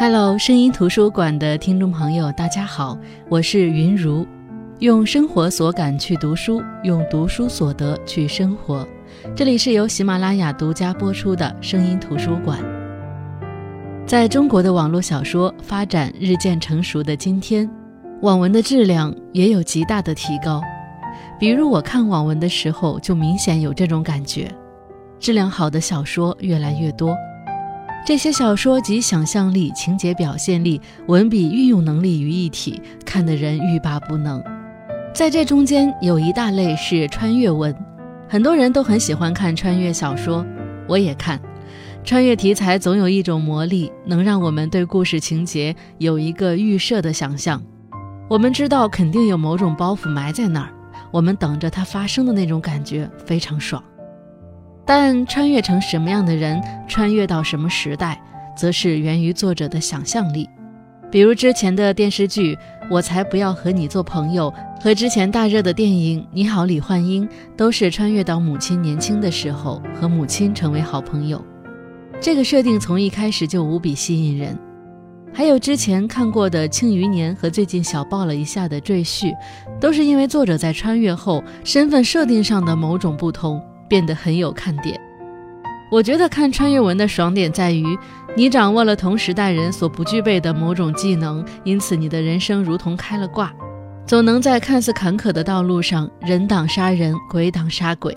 Hello，声音图书馆的听众朋友，大家好，我是云如，用生活所感去读书，用读书所得去生活。这里是由喜马拉雅独家播出的声音图书馆。在中国的网络小说发展日渐成熟的今天，网文的质量也有极大的提高。比如我看网文的时候，就明显有这种感觉，质量好的小说越来越多。这些小说集想象力、情节表现力、文笔运用能力于一体，看得人欲罢不能。在这中间有一大类是穿越文，很多人都很喜欢看穿越小说，我也看。穿越题材总有一种魔力，能让我们对故事情节有一个预设的想象。我们知道肯定有某种包袱埋在那儿，我们等着它发生的那种感觉非常爽。但穿越成什么样的人，穿越到什么时代，则是源于作者的想象力。比如之前的电视剧《我才不要和你做朋友》，和之前大热的电影《你好，李焕英》，都是穿越到母亲年轻的时候，和母亲成为好朋友。这个设定从一开始就无比吸引人。还有之前看过的《庆余年》和最近小爆了一下的《赘婿》，都是因为作者在穿越后身份设定上的某种不同。变得很有看点。我觉得看穿越文的爽点在于，你掌握了同时代人所不具备的某种技能，因此你的人生如同开了挂，总能在看似坎坷的道路上人挡杀人，鬼挡杀鬼。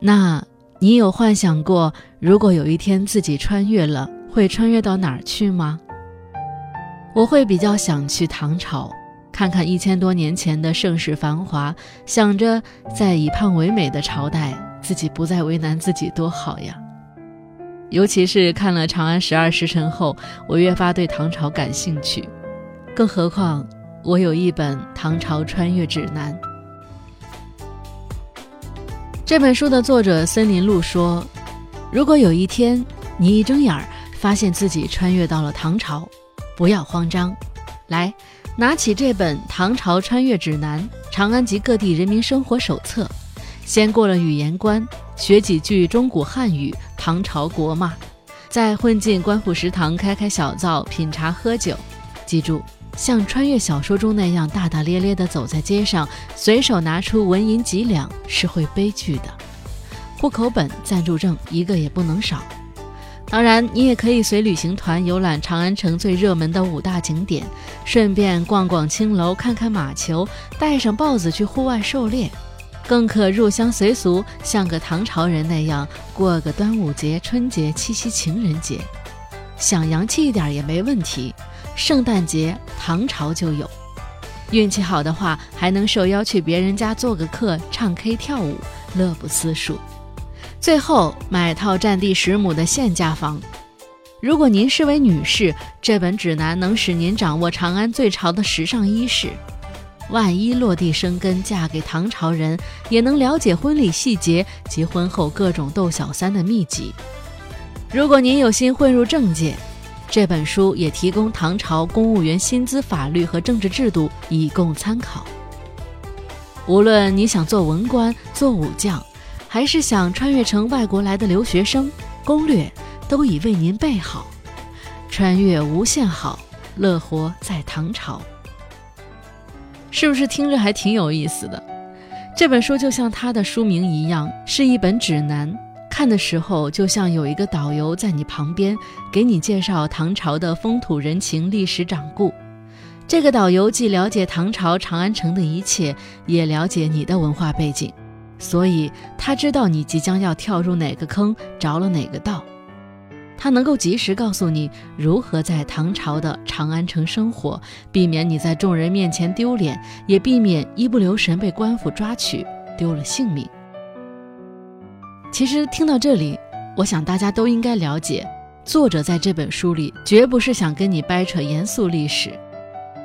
那你有幻想过，如果有一天自己穿越了，会穿越到哪儿去吗？我会比较想去唐朝。看看一千多年前的盛世繁华，想着在以胖为美的朝代，自己不再为难自己多好呀。尤其是看了《长安十二时辰》后，我越发对唐朝感兴趣。更何况我有一本《唐朝穿越指南》。这本书的作者森林路说：“如果有一天你一睁眼儿发现自己穿越到了唐朝，不要慌张，来。”拿起这本《唐朝穿越指南》《长安及各地人民生活手册》，先过了语言关，学几句中古汉语、唐朝国骂，再混进官府食堂开开小灶品茶喝酒。记住，像穿越小说中那样大大咧咧地走在街上，随手拿出纹银几两是会悲剧的。户口本、暂住证一个也不能少。当然，你也可以随旅行团游览长安城最热门的五大景点，顺便逛逛青楼，看看马球，带上豹子去户外狩猎，更可入乡随俗，像个唐朝人那样过个端午节、春节、七夕情人节。想洋气一点也没问题，圣诞节唐朝就有。运气好的话，还能受邀去别人家做个客，唱 K 跳舞，乐不思蜀。最后买套占地十亩的现价房。如果您是位女士，这本指南能使您掌握长安最潮的时尚衣饰。万一落地生根，嫁给唐朝人，也能了解婚礼细节及婚后各种逗小三的秘籍。如果您有心混入政界，这本书也提供唐朝公务员薪资、法律和政治制度以供参考。无论你想做文官、做武将。还是想穿越成外国来的留学生，攻略都已为您备好，穿越无限好，乐活在唐朝，是不是听着还挺有意思的？这本书就像它的书名一样，是一本指南，看的时候就像有一个导游在你旁边，给你介绍唐朝的风土人情、历史掌故。这个导游既了解唐朝长安城的一切，也了解你的文化背景。所以他知道你即将要跳入哪个坑，着了哪个道，他能够及时告诉你如何在唐朝的长安城生活，避免你在众人面前丢脸，也避免一不留神被官府抓取，丢了性命。其实听到这里，我想大家都应该了解，作者在这本书里绝不是想跟你掰扯严肃历史，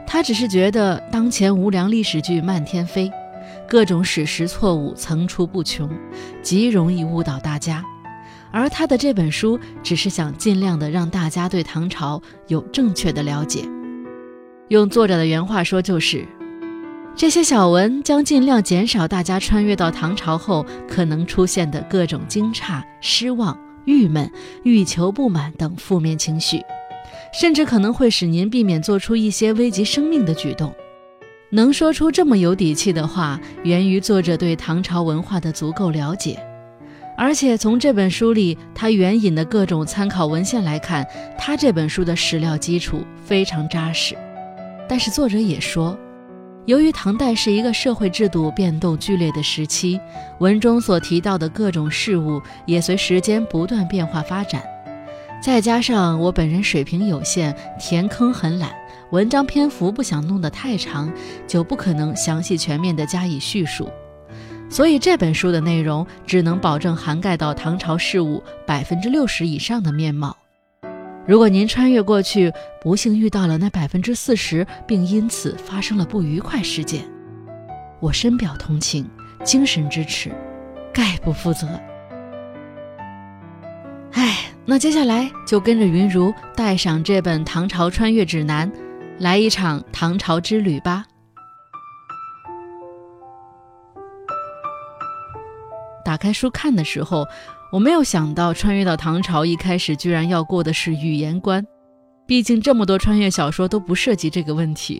他只是觉得当前无良历史剧漫天飞。各种史实错误层出不穷，极容易误导大家。而他的这本书只是想尽量的让大家对唐朝有正确的了解。用作者的原话说，就是这些小文将尽量减少大家穿越到唐朝后可能出现的各种惊诧、失望、郁闷、欲求不满等负面情绪，甚至可能会使您避免做出一些危及生命的举动。能说出这么有底气的话，源于作者对唐朝文化的足够了解。而且从这本书里他援引的各种参考文献来看，他这本书的史料基础非常扎实。但是作者也说，由于唐代是一个社会制度变动剧烈的时期，文中所提到的各种事物也随时间不断变化发展。再加上我本人水平有限，填坑很懒，文章篇幅不想弄得太长，就不可能详细全面地加以叙述。所以这本书的内容只能保证涵盖到唐朝事务百分之六十以上的面貌。如果您穿越过去，不幸遇到了那百分之四十，并因此发生了不愉快事件，我深表同情，精神支持，概不负责。唉，那接下来就跟着云如带上这本《唐朝穿越指南》，来一场唐朝之旅吧。打开书看的时候，我没有想到穿越到唐朝一开始居然要过的是语言关，毕竟这么多穿越小说都不涉及这个问题。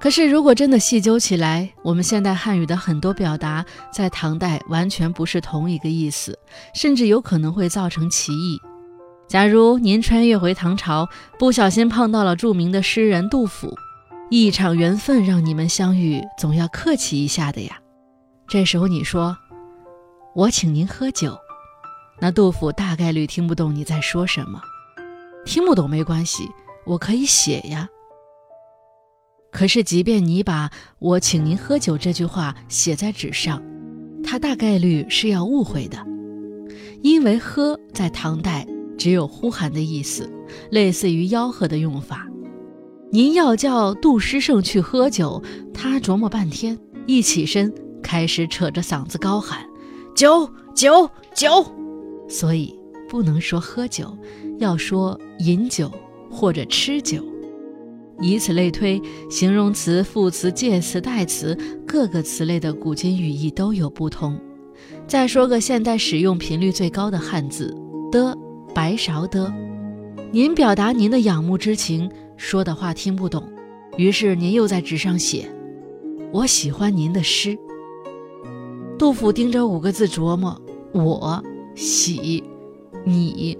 可是，如果真的细究起来，我们现代汉语的很多表达在唐代完全不是同一个意思，甚至有可能会造成歧义。假如您穿越回唐朝，不小心碰到了著名的诗人杜甫，一场缘分让你们相遇，总要客气一下的呀。这时候你说：“我请您喝酒。”那杜甫大概率听不懂你在说什么。听不懂没关系，我可以写呀。可是，即便你把我请您喝酒这句话写在纸上，他大概率是要误会的，因为“喝”在唐代只有呼喊的意思，类似于吆喝的用法。您要叫杜诗圣去喝酒，他琢磨半天，一起身开始扯着嗓子高喊：“酒酒酒！”所以不能说喝酒，要说饮酒或者吃酒。以此类推，形容词、副词、介词、代词各个词类的古今语义都有不同。再说个现代使用频率最高的汉字的白勺的，您表达您的仰慕之情，说的话听不懂，于是您又在纸上写：“我喜欢您的诗。”杜甫盯着五个字琢磨：“我喜你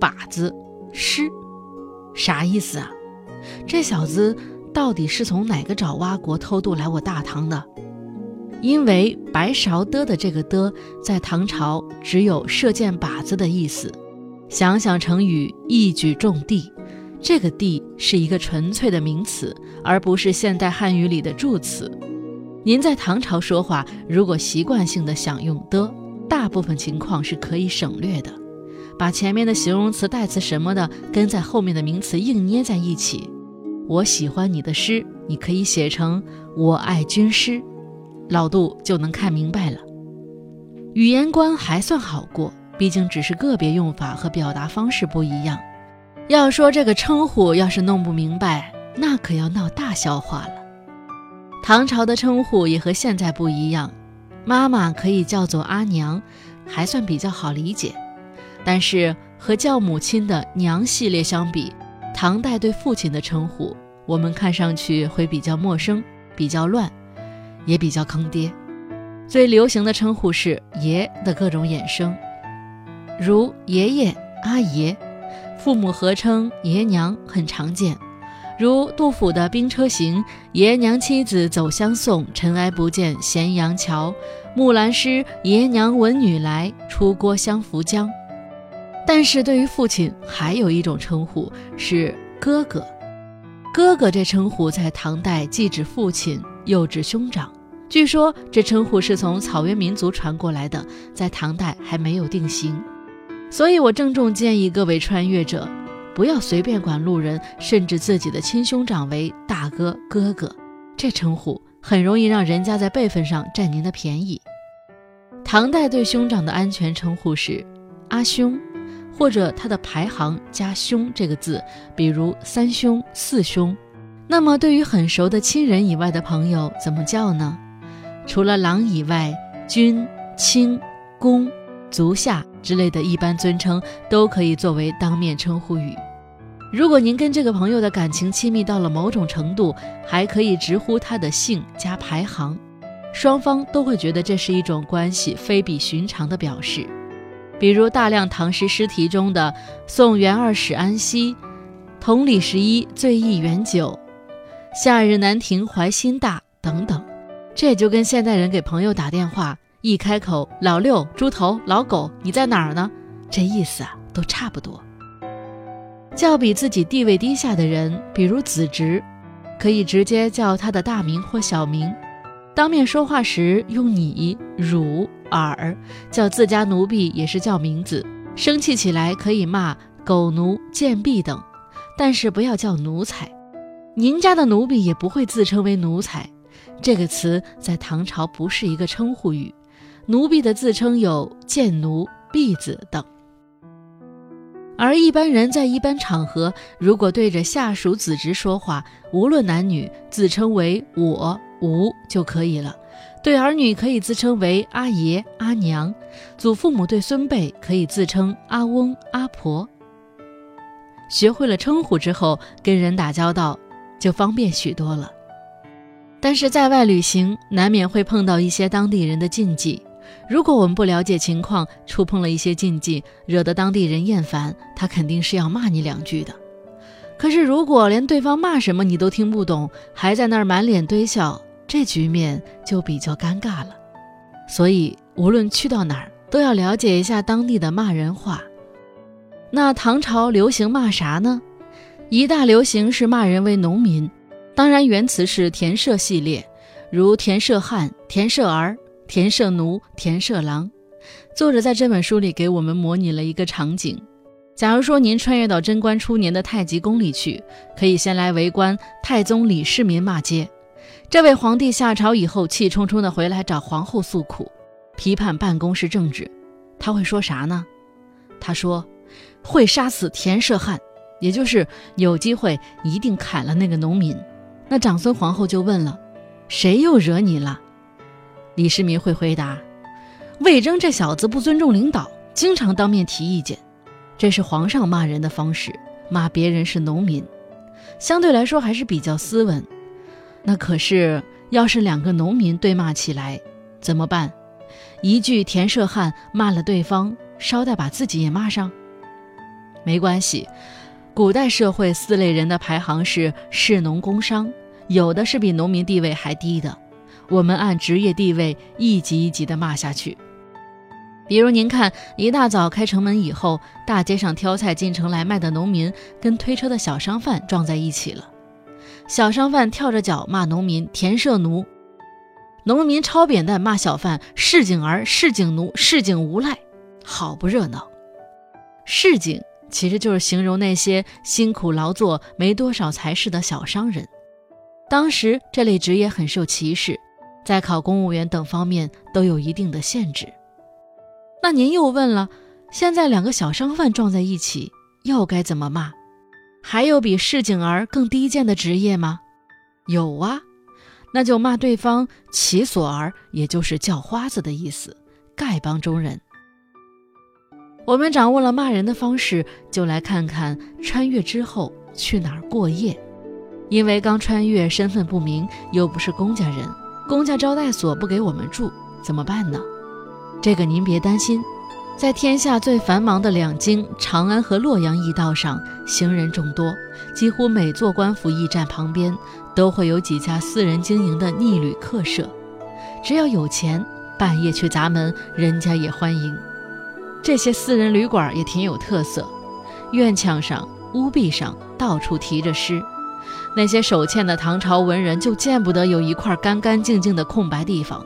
把子诗，啥意思啊？”这小子到底是从哪个爪哇国偷渡来我大唐的？因为白勺的的这个的在唐朝只有射箭靶子的意思。想想成语一举中的，这个的是一个纯粹的名词，而不是现代汉语里的助词。您在唐朝说话，如果习惯性的想用的，大部分情况是可以省略的，把前面的形容词、代词什么的跟在后面的名词硬捏在一起。我喜欢你的诗，你可以写成“我爱军师”，老杜就能看明白了。语言关还算好过，毕竟只是个别用法和表达方式不一样。要说这个称呼，要是弄不明白，那可要闹大笑话了。唐朝的称呼也和现在不一样，妈妈可以叫做阿娘，还算比较好理解。但是和叫母亲的娘系列相比，唐代对父亲的称呼，我们看上去会比较陌生、比较乱，也比较坑爹。最流行的称呼是“爷”的各种衍生，如爷爷、阿爷，父母合称爷娘很常见。如杜甫的《兵车行》：“爷娘妻子走相送，尘埃不见咸阳桥。”木兰诗：“爷娘闻女来，出郭相扶将。”但是对于父亲，还有一种称呼是哥哥。哥哥这称呼在唐代既指父亲，又指兄长。据说这称呼是从草原民族传过来的，在唐代还没有定型。所以我郑重建议各位穿越者，不要随便管路人，甚至自己的亲兄长为大哥、哥哥。这称呼很容易让人家在辈分上占您的便宜。唐代对兄长的安全称呼是阿兄。或者他的排行加“兄”这个字，比如三兄、四兄。那么对于很熟的亲人以外的朋友，怎么叫呢？除了郎以外，君、卿、公、足下之类的一般尊称都可以作为当面称呼语。如果您跟这个朋友的感情亲密到了某种程度，还可以直呼他的姓加排行，双方都会觉得这是一种关系非比寻常的表示。比如大量唐诗诗题中的“送元二使安西”“同李十一醉意远久”“夏日南亭怀心大”等等，这也就跟现代人给朋友打电话一开口“老六、猪头、老狗，你在哪儿呢？”这意思啊，都差不多。叫比自己地位低下的人，比如子侄，可以直接叫他的大名或小名；当面说话时用你、汝、尔；叫自家奴婢也是叫名字。生气起来可以骂狗奴、贱婢等，但是不要叫奴才。您家的奴婢也不会自称为奴才，这个词在唐朝不是一个称呼语。奴婢的自称有贱奴、婢子等。而一般人在一般场合，如果对着下属子侄说话，无论男女，自称为我、吾就可以了。对儿女可以自称为阿爷、阿娘；祖父母对孙辈可以自称阿翁、阿婆。学会了称呼之后，跟人打交道就方便许多了。但是在外旅行，难免会碰到一些当地人的禁忌。如果我们不了解情况，触碰了一些禁忌，惹得当地人厌烦，他肯定是要骂你两句的。可是如果连对方骂什么你都听不懂，还在那儿满脸堆笑，这局面就比较尴尬了。所以无论去到哪儿，都要了解一下当地的骂人话。那唐朝流行骂啥呢？一大流行是骂人为农民，当然原词是田舍系列，如田舍汉、田舍儿。田舍奴、田舍郎，作者在这本书里给我们模拟了一个场景：假如说您穿越到贞观初年的太极宫里去，可以先来围观太宗李世民骂街。这位皇帝下朝以后，气冲冲地回来找皇后诉苦，批判办公室政治。他会说啥呢？他说会杀死田舍汉，也就是有机会一定砍了那个农民。那长孙皇后就问了：谁又惹你了？李世民会回答：“魏征这小子不尊重领导，经常当面提意见。这是皇上骂人的方式，骂别人是农民，相对来说还是比较斯文。那可是，要是两个农民对骂起来，怎么办？一句田舍汉骂了对方，捎带把自己也骂上？没关系，古代社会四类人的排行是士农工商，有的是比农民地位还低的。”我们按职业地位一级一级的骂下去，比如您看，一大早开城门以后，大街上挑菜进城来卖的农民跟推车的小商贩撞在一起了。小商贩跳着脚骂农民田舍奴，农民抄扁担骂小贩市井儿、市井奴、市井无赖，好不热闹。市井其实就是形容那些辛苦劳作、没多少财势的小商人。当时这类职业很受歧视。在考公务员等方面都有一定的限制。那您又问了，现在两个小商贩撞在一起，又该怎么骂？还有比市井儿更低贱的职业吗？有啊，那就骂对方其所儿，也就是叫花子的意思，丐帮中人。我们掌握了骂人的方式，就来看看穿越之后去哪儿过夜。因为刚穿越，身份不明，又不是公家人。公家招待所不给我们住，怎么办呢？这个您别担心，在天下最繁忙的两京长安和洛阳驿道上，行人众多，几乎每座官府驿站旁边都会有几家私人经营的逆旅客舍。只要有钱，半夜去砸门，人家也欢迎。这些私人旅馆也挺有特色，院墙上、屋壁上到处题着诗。那些手欠的唐朝文人就见不得有一块干干净净的空白地方，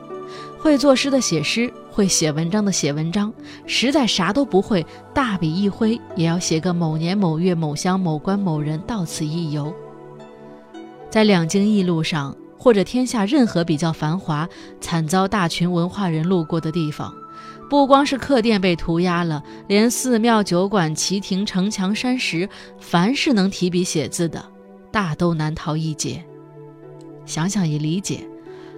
会作诗的写诗，会写文章的写文章，实在啥都不会，大笔一挥也要写个某年某月某乡某官某人到此一游。在两京驿路上，或者天下任何比较繁华、惨遭大群文化人路过的地方，不光是客店被涂鸦了，连寺庙、酒馆、旗亭、城墙、山石，凡是能提笔写字的。大都难逃一劫。想想也理解，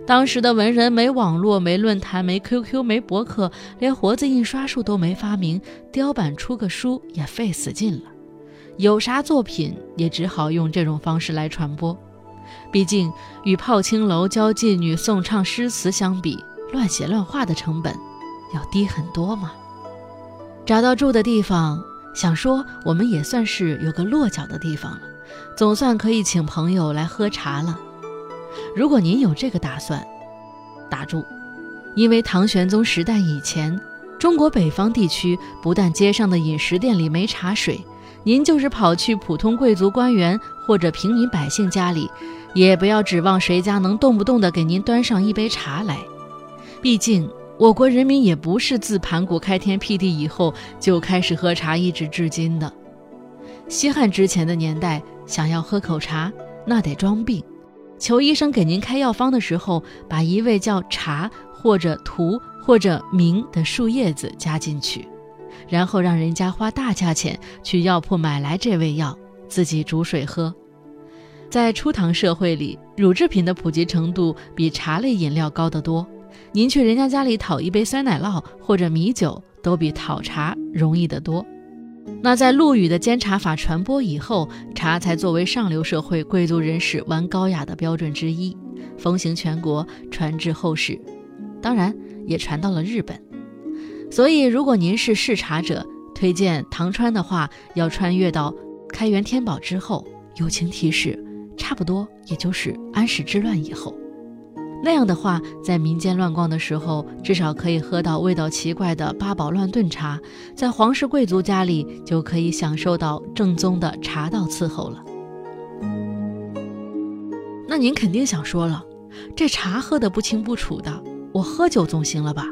当时的文人没网络、没论坛、没 QQ、没博客，连活字印刷术都没发明，雕版出个书也费死劲了。有啥作品也只好用这种方式来传播。毕竟与泡青楼教妓女诵唱诗词相比，乱写乱画的成本要低很多嘛。找到住的地方，想说我们也算是有个落脚的地方了，总算可以请朋友来喝茶了。如果您有这个打算，打住，因为唐玄宗时代以前，中国北方地区不但街上的饮食店里没茶水，您就是跑去普通贵族官员或者平民百姓家里，也不要指望谁家能动不动的给您端上一杯茶来。毕竟。我国人民也不是自盘古开天辟地以后就开始喝茶，一直至今的。西汉之前的年代，想要喝口茶，那得装病，求医生给您开药方的时候，把一味叫茶或者荼或者茗的树叶子加进去，然后让人家花大价钱去药铺买来这味药，自己煮水喝。在初唐社会里，乳制品的普及程度比茶类饮料高得多。您去人家家里讨一杯酸奶酪或者米酒，都比讨茶容易得多。那在陆羽的煎茶法传播以后，茶才作为上流社会贵族人士玩高雅的标准之一，风行全国，传至后世。当然，也传到了日本。所以，如果您是嗜茶者，推荐唐川的话，要穿越到开元天宝之后。友情提示：差不多也就是安史之乱以后。那样的话，在民间乱逛的时候，至少可以喝到味道奇怪的八宝乱炖茶；在皇室贵族家里，就可以享受到正宗的茶道伺候了。那您肯定想说了，这茶喝得不清不楚的，我喝酒总行了吧？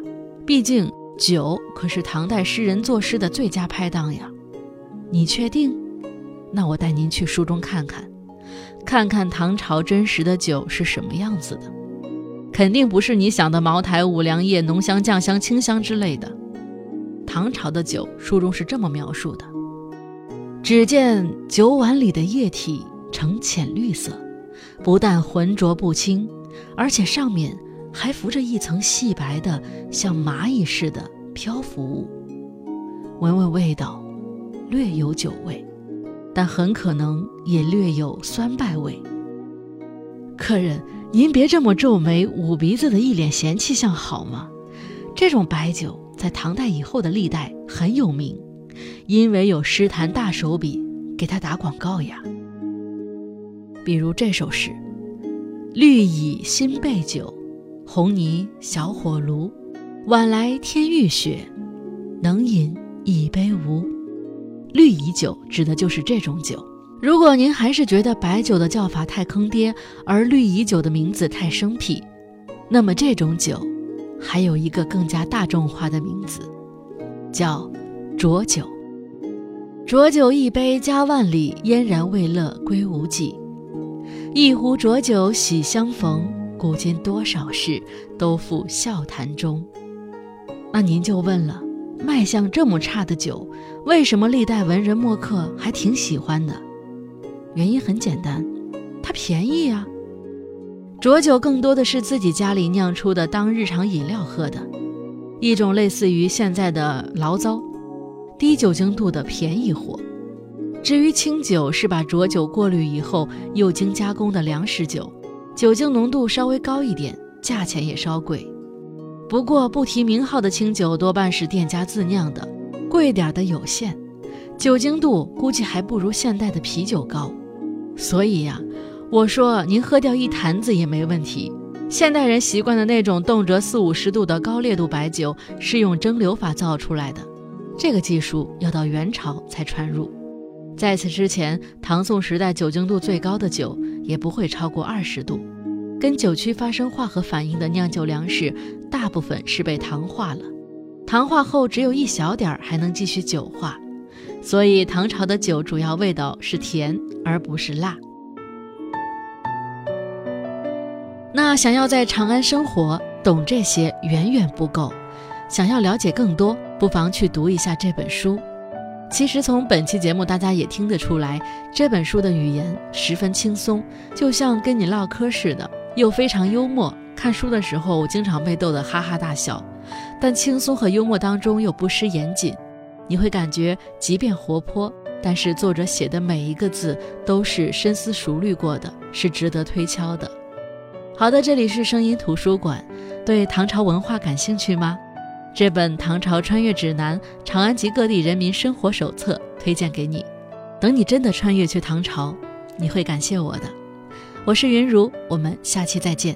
毕竟酒可是唐代诗人作诗的最佳拍档呀。你确定？那我带您去书中看看，看看唐朝真实的酒是什么样子的。肯定不是你想的茅台、五粮液、浓香、酱香、清香之类的。唐朝的酒，书中是这么描述的：只见酒碗里的液体呈浅绿色，不但浑浊不清，而且上面还浮着一层细白的、像蚂蚁似的漂浮物。闻闻味道，略有酒味，但很可能也略有酸败味。客人。您别这么皱眉、捂鼻子的一脸嫌弃相好吗？这种白酒在唐代以后的历代很有名，因为有诗坛大手笔给他打广告呀。比如这首诗：“绿蚁新醅酒，红泥小火炉。晚来天欲雪，能饮一杯无？”绿蚁酒指的就是这种酒。如果您还是觉得白酒的叫法太坑爹，而绿蚁酒的名字太生僻，那么这种酒还有一个更加大众化的名字，叫浊酒。浊酒一杯家万里，燕然未勒归无计。一壶浊酒喜相逢，古今多少事，都付笑谈中。那您就问了，卖相这么差的酒，为什么历代文人墨客还挺喜欢的？原因很简单，它便宜啊。浊酒更多的是自己家里酿出的当日常饮料喝的，一种类似于现在的醪糟，低酒精度的便宜货。至于清酒，是把浊酒过滤以后又经加工的粮食酒，酒精浓度稍微高一点，价钱也稍贵。不过不提名号的清酒多半是店家自酿的，贵点的有限，酒精度估计还不如现代的啤酒高。所以呀，我说您喝掉一坛子也没问题。现代人习惯的那种动辄四五十度的高烈度白酒，是用蒸馏法造出来的，这个技术要到元朝才传入。在此之前，唐宋时代酒精度最高的酒也不会超过二十度。跟酒曲发生化合反应的酿酒粮食，大部分是被糖化了，糖化后只有一小点儿还能继续酒化。所以唐朝的酒主要味道是甜，而不是辣。那想要在长安生活，懂这些远远不够。想要了解更多，不妨去读一下这本书。其实从本期节目，大家也听得出来，这本书的语言十分轻松，就像跟你唠嗑似的，又非常幽默。看书的时候，我经常被逗得哈哈大笑，但轻松和幽默当中又不失严谨。你会感觉，即便活泼，但是作者写的每一个字都是深思熟虑过的，是值得推敲的。好的，这里是声音图书馆。对唐朝文化感兴趣吗？这本《唐朝穿越指南：长安及各地人民生活手册》推荐给你。等你真的穿越去唐朝，你会感谢我的。我是云如，我们下期再见。